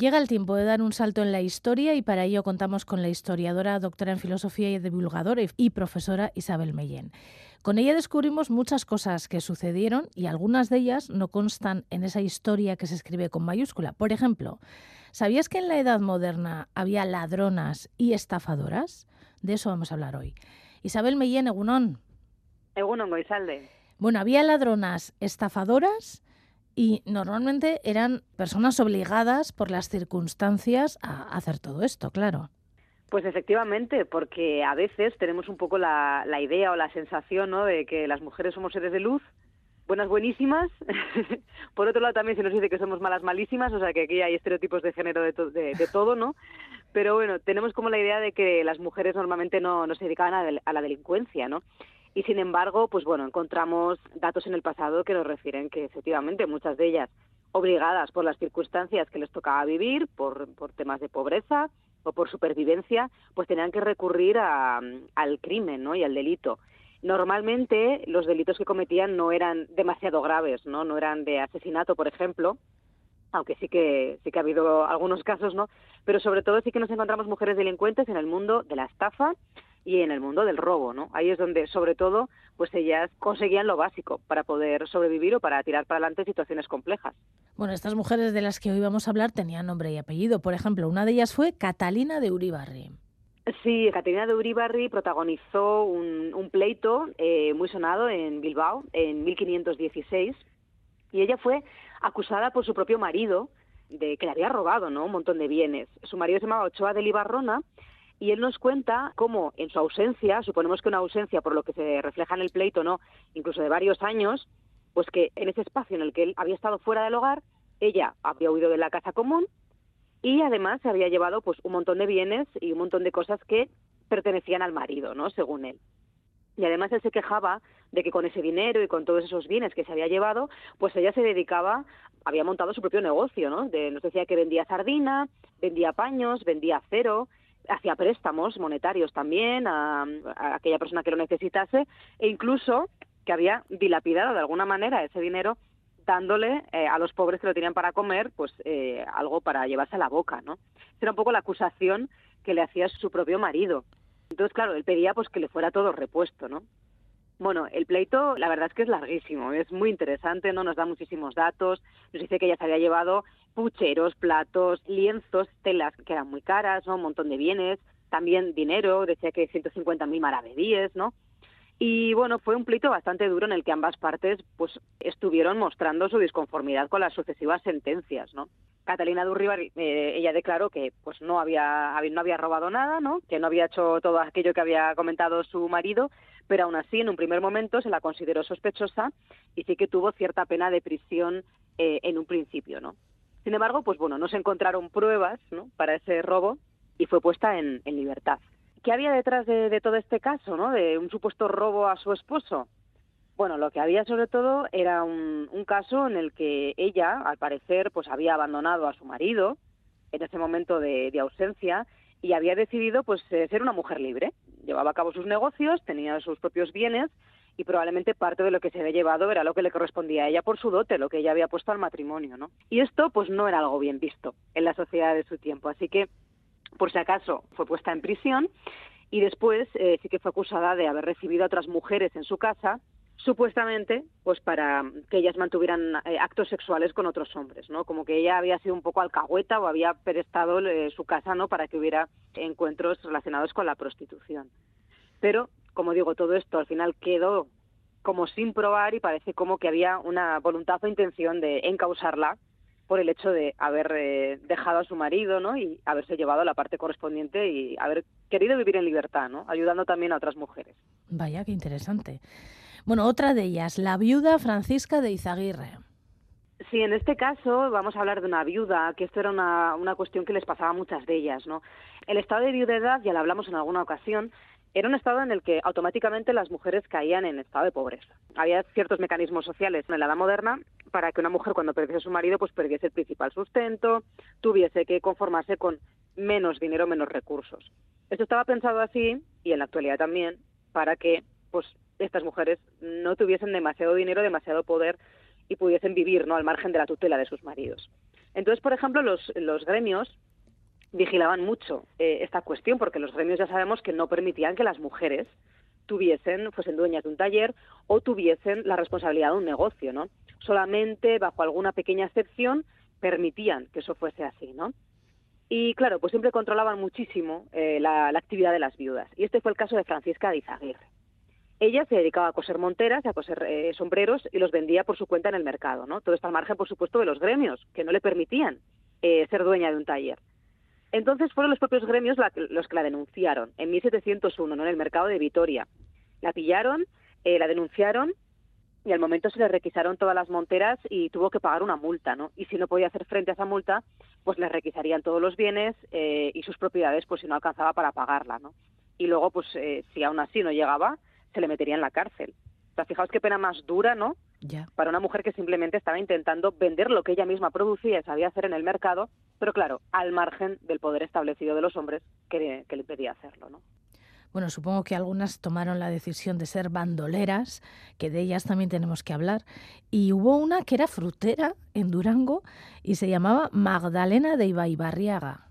Llega el tiempo de dar un salto en la historia y para ello contamos con la historiadora, doctora en filosofía y divulgadora y profesora Isabel Mellén. Con ella descubrimos muchas cosas que sucedieron y algunas de ellas no constan en esa historia que se escribe con mayúscula. Por ejemplo, ¿sabías que en la Edad Moderna había ladronas y estafadoras? De eso vamos a hablar hoy. Isabel Mellén, Egunón. Egunon, Goizalde. Bueno, había ladronas estafadoras y normalmente eran personas obligadas por las circunstancias a hacer todo esto, claro. Pues efectivamente, porque a veces tenemos un poco la, idea o la sensación ¿no? de que las mujeres somos seres de luz, buenas buenísimas. Por otro lado también se nos dice que somos malas malísimas, o sea que aquí hay estereotipos de género de, de, todo, ¿no? Pero bueno, tenemos como la idea de que las mujeres normalmente no, no se dedicaban a, a la delincuencia, ¿no? Y sin embargo, pues bueno, encontramos datos en el pasado que nos refieren que efectivamente muchas de ellas obligadas por las circunstancias que les tocaba vivir, por, por temas de pobreza, o por supervivencia, pues tenían que recurrir al crimen ¿no? y al delito. Normalmente los delitos que cometían no eran demasiado graves, ¿no? no eran de asesinato, por ejemplo, aunque sí que sí que ha habido algunos casos, ¿no? Pero sobre todo sí que nos encontramos mujeres delincuentes en el mundo de la estafa, y en el mundo del robo, ¿no? Ahí es donde, sobre todo, pues ellas conseguían lo básico para poder sobrevivir o para tirar para adelante situaciones complejas. Bueno, estas mujeres de las que hoy vamos a hablar tenían nombre y apellido. Por ejemplo, una de ellas fue Catalina de Uribarri. Sí, Catalina de Uribarri protagonizó un, pleito eh, muy sonado en Bilbao en 1516 y ella fue acusada por su propio marido de que le había robado ¿no? un montón de bienes. Su marido se llamaba Ochoa de Libarrona y él nos cuenta cómo en su ausencia, suponemos que una ausencia por lo que se refleja en el pleito, no, incluso de varios años, pues que en ese espacio en el que él había estado fuera del hogar, ella había huido de la casa común y además se había llevado pues un montón de bienes y un montón de cosas que pertenecían al marido, ¿no? Según él. Y además él se quejaba de que con ese dinero y con todos esos bienes que se había llevado, pues ella se dedicaba, había montado su propio negocio, ¿no? De, nos decía que vendía sardina, vendía paños, vendía acero, hacía préstamos monetarios también a, aquella persona que lo necesitase e incluso que había dilapidado de alguna manera ese dinero dándole eh, a los pobres que lo tenían para comer pues eh, algo para llevarse a la boca no era un poco la acusación que le hacía su propio marido entonces claro él pedía pues que le fuera todo repuesto no bueno, el pleito la verdad es que es larguísimo, es muy interesante, no nos da muchísimos datos, nos dice que ella se había llevado pucheros, platos, lienzos, telas que eran muy caras, ¿no? un montón de bienes, también dinero, decía que 150.000 maravedíes, ¿no? Y bueno, fue un pleito bastante duro en el que ambas partes pues estuvieron mostrando su disconformidad con las sucesivas sentencias, ¿no? Catalina Durribar, eh, ella declaró que pues no había no había robado nada, ¿no? Que no había hecho todo aquello que había comentado su marido, pero aún así en un primer momento se la consideró sospechosa y sí que tuvo cierta pena de prisión eh, en un principio, ¿no? Sin embargo, pues bueno, no se encontraron pruebas para ese robo y fue puesta en libertad. ¿Qué había detrás de, todo este caso, ¿no? De un supuesto robo a su esposo. Bueno, lo que había sobre todo era un, caso en el que ella, al parecer, pues había abandonado a su marido en ese momento de, ausencia y había decidido pues eh, ser una mujer libre. Llevaba a cabo sus negocios, tenía sus propios bienes y probablemente parte de lo que se había llevado era lo que le correspondía a ella por su dote, lo que ella había puesto al matrimonio, ¿no? Y esto pues no era algo bien visto en la sociedad de su tiempo, así que por si acaso fue puesta en prisión y después eh, sí que fue acusada de haber recibido a otras mujeres en su casa supuestamente pues para que ellas mantuvieran eh, actos sexuales con otros hombres no como que ella había sido un poco alcahueta o había prestado eh, su casa no para que hubiera encuentros relacionados con la prostitución. Pero como digo todo esto al final quedó como sin probar y parece como que había una voluntad o intención de encausarla por el hecho de haber eh, dejado a su marido, ¿no? Y haberse llevado a la parte correspondiente y haber querido vivir en libertad, ¿no? Ayudando también a otras mujeres. Vaya, qué interesante. Bueno, otra de ellas, la viuda Francisca de Izaguirre. Sí, en este caso vamos a hablar de una viuda, que esto era una, una cuestión que les pasaba a muchas de ellas, ¿no? El estado de viudedad, ya lo hablamos en alguna ocasión, era un estado en el que automáticamente las mujeres caían en estado de pobreza. Había ciertos mecanismos sociales en la edad moderna para que una mujer cuando perdiese a su marido pues perdiese el principal sustento, tuviese que conformarse con menos dinero, menos recursos. Esto estaba pensado así y en la actualidad también para que pues estas mujeres no tuviesen demasiado dinero, demasiado poder y pudiesen vivir, ¿no? al margen de la tutela de sus maridos. Entonces, por ejemplo, los, los gremios vigilaban mucho eh, esta cuestión, porque los gremios ya sabemos que no permitían que las mujeres tuviesen, fuesen dueñas de un taller o tuviesen la responsabilidad de un negocio, ¿no? Solamente bajo alguna pequeña excepción permitían que eso fuese así, ¿no? Y claro, pues siempre controlaban muchísimo eh, la, actividad de las viudas. Y este fue el caso de Francisca de Izaguirre. Ella se dedicaba a coser monteras, a coser eh, sombreros y los vendía por su cuenta en el mercado, ¿no? Todo esto al margen, por supuesto, de los gremios, que no le permitían ser dueña de un taller. Entonces fueron los propios gremios los que la denunciaron en 1701, ¿no? en el mercado de Vitoria. La pillaron, la denunciaron y al momento se le requisaron todas las monteras y tuvo que pagar una multa, ¿no? Y si no podía hacer frente a esa multa, pues le requisarían todos los bienes eh, y sus propiedades, pues si no alcanzaba para pagarla, ¿no? Y luego, pues eh, si aún así no llegaba, se le metería en la cárcel. O sea, fijaos qué pena más dura, ¿no? Ya. Para una mujer que simplemente estaba intentando vender lo que ella misma producía y sabía hacer en el mercado, pero claro, al margen del poder establecido de los hombres que, que le impedía hacerlo, ¿no? Bueno, supongo que algunas tomaron la decisión de ser bandoleras, que de ellas también tenemos que hablar. Y hubo una que era frutera en Durango y se llamaba Magdalena de Ibaibarriaga.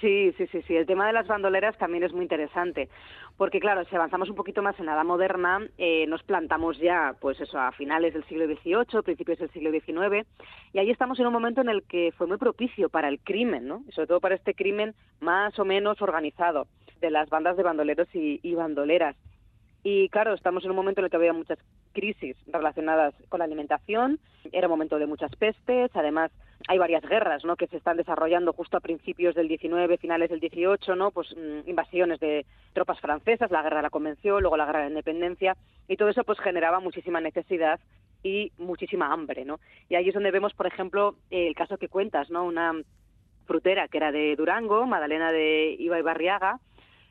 Sí, sí, sí, sí. El tema de las bandoleras también es muy interesante, porque claro, si avanzamos un poquito más en la edad moderna, eh, nos plantamos ya, pues eso, a finales del siglo XVIII, principios del siglo XIX, y ahí estamos en un momento en el que fue muy propicio para el crimen, ¿no? Y sobre todo para este crimen más o menos organizado de las bandas de bandoleros y, bandoleras. Y claro, estamos en un momento en el que había muchas crisis relacionadas con la alimentación, era un momento de muchas pestes, además hay varias guerras ¿no? que se están desarrollando justo a principios del 19, finales del 18, ¿no? pues mm, invasiones de tropas francesas, la guerra de la Convención, luego la guerra de la Independencia, y todo eso pues generaba muchísima necesidad y muchísima hambre, ¿no? Y ahí es donde vemos, por ejemplo, el caso que cuentas, ¿no? Una frutera que era de Durango, Madalena de Iba y Barriaga,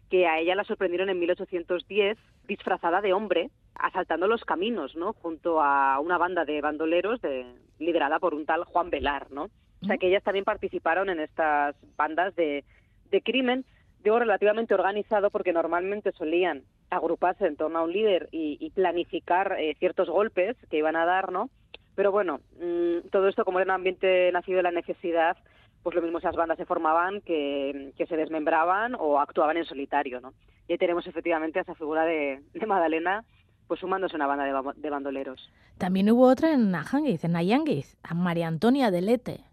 que a ella la sorprendieron en 1810 disfrazada de hombre, asaltando los caminos, ¿no? Junto a una banda de bandoleros de, liderada por un tal Juan Velar, ¿no? O sea que ellas también participaron en estas bandas de, de crimen, digo relativamente organizado porque normalmente solían agruparse en torno a un líder y, planificar eh, ciertos golpes que iban a dar, ¿no? Pero bueno, mm, todo esto como era un ambiente nacido de la necesidad, pues lo mismo esas bandas se formaban que, se desmembraban o actuaban en solitario, ¿no? Y ahí tenemos efectivamente esa figura de, de Madalena pues sumándose una banda de, bandoleros. También hubo otra en Ajanguiz, en Ayanguiz, a María Antonia de Lete.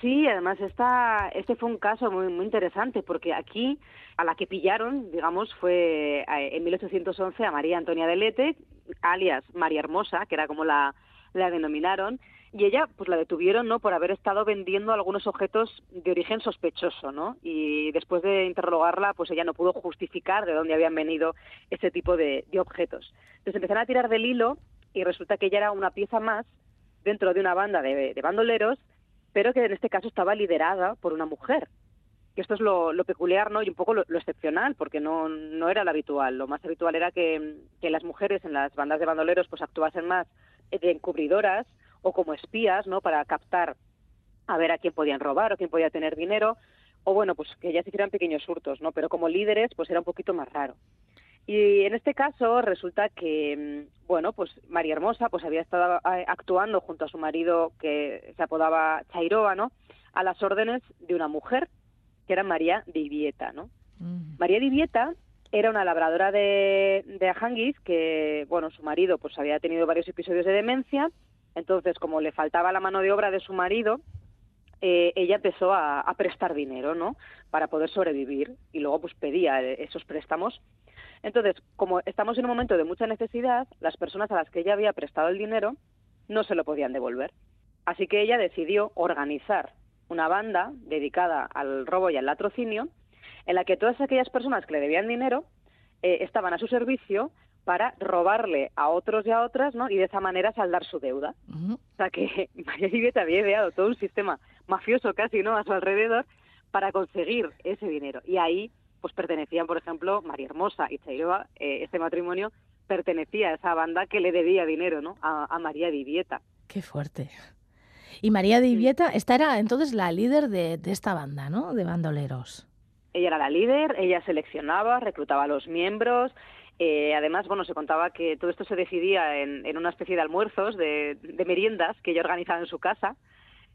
Sí, además esta, este fue un caso muy, muy interesante porque aquí a la que pillaron, digamos, fue en 1811 a María Antonia de Lete, alias María Hermosa, que era como la, la denominaron, y ella pues la detuvieron no por haber estado vendiendo algunos objetos de origen sospechoso no y después de interrogarla pues ella no pudo justificar de dónde habían venido ese tipo de, objetos. Entonces empezaron a tirar del hilo y resulta que ella era una pieza más dentro de una banda de, bandoleros pero que en este caso estaba liderada por una mujer. Esto es lo, peculiar no y un poco lo, excepcional porque no no era lo habitual. Lo más habitual era que, que las mujeres en las bandas de bandoleros pues actuasen más de encubridoras o como espías, ¿no? Para captar a ver a quién podían robar o quién podía tener dinero, o bueno, pues que ya se hicieran pequeños hurtos, ¿no? Pero como líderes, pues era un poquito más raro. Y en este caso resulta que, mm, bueno, pues María Hermosa pues había estado eh, actuando junto a su marido que se apodaba Chairoa, ¿no? A las órdenes de una mujer que era María Divieta, ¿no? María Divieta era una labradora de, de Ajanguiz que, bueno, su marido pues había tenido varios episodios de demencia entonces, como le faltaba la mano de obra de su marido, eh, ella empezó a, prestar dinero, ¿no? Para poder sobrevivir y luego pues pedía eh, esos préstamos. Entonces, como estamos en un momento de mucha necesidad, las personas a las que ella había prestado el dinero no se lo podían devolver. Así que ella decidió organizar una banda dedicada al robo y al latrocinio, en la que todas aquellas personas que le debían dinero eh, estaban a su servicio para robarle a otros y a otras, ¿no? Y de esa manera saldar su deuda. O sea que María Vivieta había ideado todo un sistema mafioso casi, ¿no? A su alrededor para conseguir ese dinero. Y ahí, pues pertenecían, por ejemplo, María Hermosa y Chairoa, eh, este matrimonio pertenecía a esa banda que le debía dinero, ¿no? A, María Vivieta. Qué fuerte. Y María Vivieta, esta era entonces la líder de, de esta banda, ¿no? De bandoleros. Ella era la líder, ella seleccionaba, reclutaba a los miembros, eh, además, bueno, se contaba que todo esto se decidía en, una especie de almuerzos, de, meriendas que ella organizaba en su casa.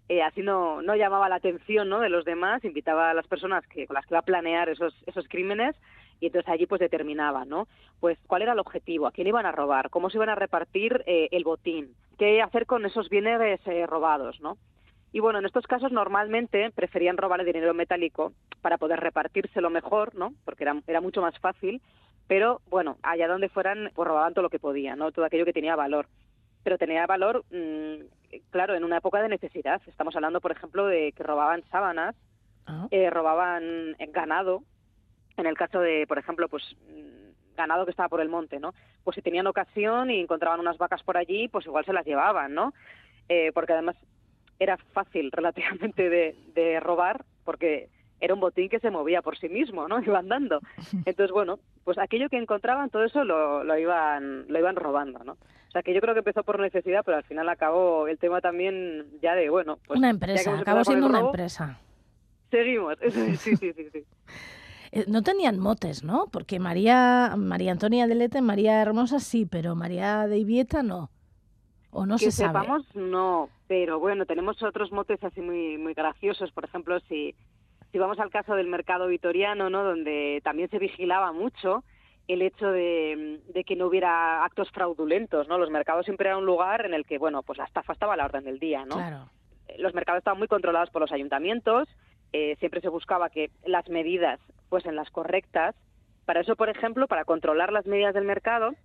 eh, así no, no llamaba la atención ¿no? de los demás, invitaba a las personas que, con las que iba a planear esos, esos crímenes y entonces allí pues determinaba, ¿no? Pues cuál era el objetivo, a quién iban a robar, cómo se iban a repartir eh, el botín, qué hacer con esos bienes eh, robados, ¿no? Y bueno, en estos casos normalmente preferían robar el dinero metálico para poder repartírselo mejor, ¿no? Porque era, era mucho más fácil, pero bueno, allá donde fueran, pues robaban todo lo que podían, ¿no? Todo aquello que tenía valor. Pero tenía valor mm, claro, en una época de necesidad. Estamos hablando, por ejemplo, de que robaban sábanas, ah. eh, robaban ganado. En el caso de, por ejemplo, pues mm, ganado que estaba por el monte, ¿no? Pues si tenían ocasión y encontraban unas vacas por allí, pues igual se las llevaban, ¿no? Eh, porque además era fácil relativamente de, de robar, porque era un botín que se movía por sí mismo, ¿no? Iba andando. Entonces, bueno, pues aquello que encontraban, todo eso lo, lo, iban, lo iban robando, ¿no? O sea, que yo creo que empezó por necesidad, pero al final acabó el tema también ya de, bueno... Pues, una empresa, acabó siendo una empresa. Seguimos, sí, sí, sí, sí. Eh, no tenían motes, ¿no? Porque María, María Antonia de Lete, María Hermosa sí, pero María de Ibieta no. ¿O no se sabe? sepamos, no. Pero bueno, tenemos otros motes así muy, muy graciosos. Por ejemplo, si, si vamos al caso del mercado vitoriano, ¿no? Donde también se vigilaba mucho el hecho de, que no hubiera actos fraudulentos, ¿no? Los mercados siempre eran un lugar en el que, bueno, pues la estafa estaba a la orden del día, ¿no? Claro. Los mercados estaban muy controlados por los ayuntamientos, eh, siempre se buscaba que las medidas fuesen las correctas. Para eso, por ejemplo, para controlar las medidas del mercado,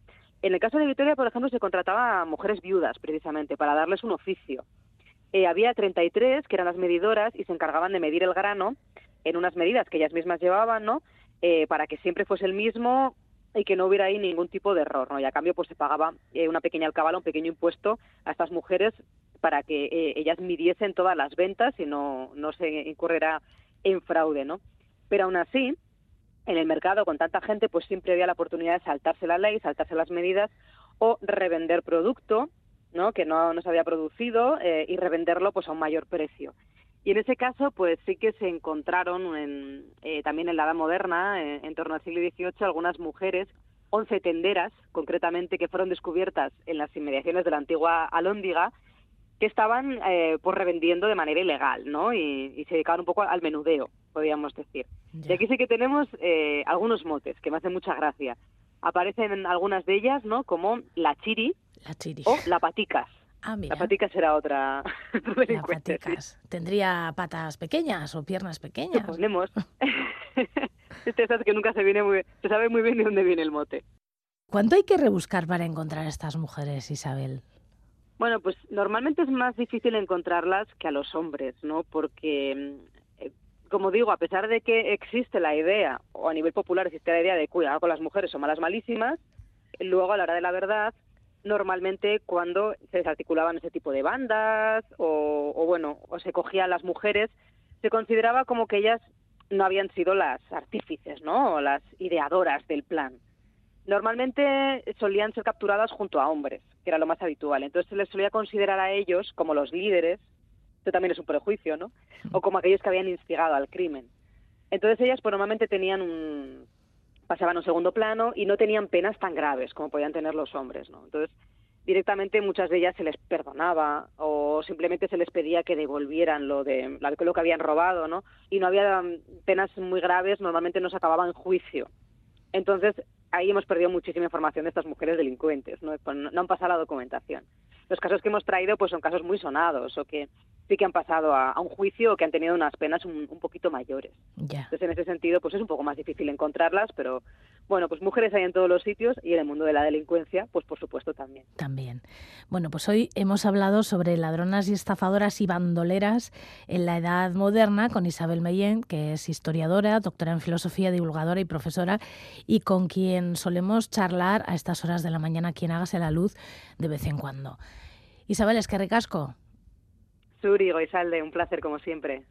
en el caso de Vitoria, por ejemplo, se contrataba a mujeres viudas, precisamente, para darles un oficio. Eh, había 33 que eran las medidoras y se encargaban de medir el grano en unas medidas que ellas mismas llevaban, ¿no? Eh, para que siempre fuese el mismo y que no hubiera ahí ningún tipo de error, ¿no? Y a cambio pues se pagaba eh, una pequeña alcabala, un pequeño impuesto a estas mujeres para que eh, ellas midiesen todas las ventas y no, no se incurriera en fraude, ¿no? Pero aún así, en el mercado con tanta gente, pues siempre había la oportunidad de saltarse la ley, saltarse las medidas o revender producto, ¿no? Que no, no se había producido eh, y revenderlo pues a un mayor precio. Y en ese caso, pues sí que se encontraron en, eh, también en la Edad Moderna, eh, en torno al siglo XVIII, algunas mujeres, once tenderas concretamente, que fueron descubiertas en las inmediaciones de la antigua Alhóndiga, que estaban eh, pues revendiendo de manera ilegal, ¿no? Y, se dedicaban un poco al menudeo, podríamos decir. Y aquí sí que tenemos eh, algunos motes que me hacen mucha gracia. Aparecen algunas de ellas, ¿no? Como la chiri, la chiri. o la paticas. Ah, la patica será otra. La paticas. ¿Tendría patas pequeñas o piernas pequeñas? Ponemos. este es que nunca se viene muy se sabe muy bien de dónde viene el mote. ¿Cuánto hay que rebuscar para encontrar a estas mujeres, Isabel? Bueno, pues normalmente es más difícil encontrarlas que a los hombres, ¿no? Porque, eh, como digo, a pesar de que existe la idea, o a nivel popular existe la idea de cuidado con las mujeres, son malas malísimas, luego a la hora de la verdad normalmente cuando se desarticulaban ese tipo de bandas o, bueno, o se cogían las mujeres, se consideraba como que ellas no habían sido las artífices, ¿no? O las ideadoras del plan. Normalmente solían ser capturadas junto a hombres, que era lo más habitual. Entonces se les solía considerar a ellos como los líderes, esto también es un prejuicio, ¿no? O como aquellos que habían instigado al crimen. Entonces ellas pues, normalmente tenían un, pasaban a un segundo plano y no tenían penas tan graves como podían tener los hombres, ¿no? Entonces, directamente muchas de ellas se les perdonaba o simplemente se les pedía que devolvieran lo de lo que habían robado, ¿no? Y no había penas muy graves, normalmente no se acababa en juicio. Entonces, ahí hemos perdido muchísima información de estas mujeres delincuentes, ¿no? Pues no han pasado la documentación. Los casos que hemos traído pues son casos muy sonados o que sí que han pasado a, un juicio o que han tenido unas penas un, poquito mayores. Entonces, en ese sentido, pues es un poco más difícil encontrarlas, pero bueno, pues mujeres hay en todos los sitios y en el mundo de la delincuencia, pues por supuesto también. También. Bueno, pues hoy hemos hablado sobre ladronas y estafadoras y bandoleras en la edad moderna con Isabel Mellén, que es historiadora, doctora en filosofía, divulgadora y profesora, y con quien solemos charlar a estas horas de la mañana, quien hágase la luz de vez en cuando. Isabel, es que recasco. Suri, Goizalde, un placer como siempre.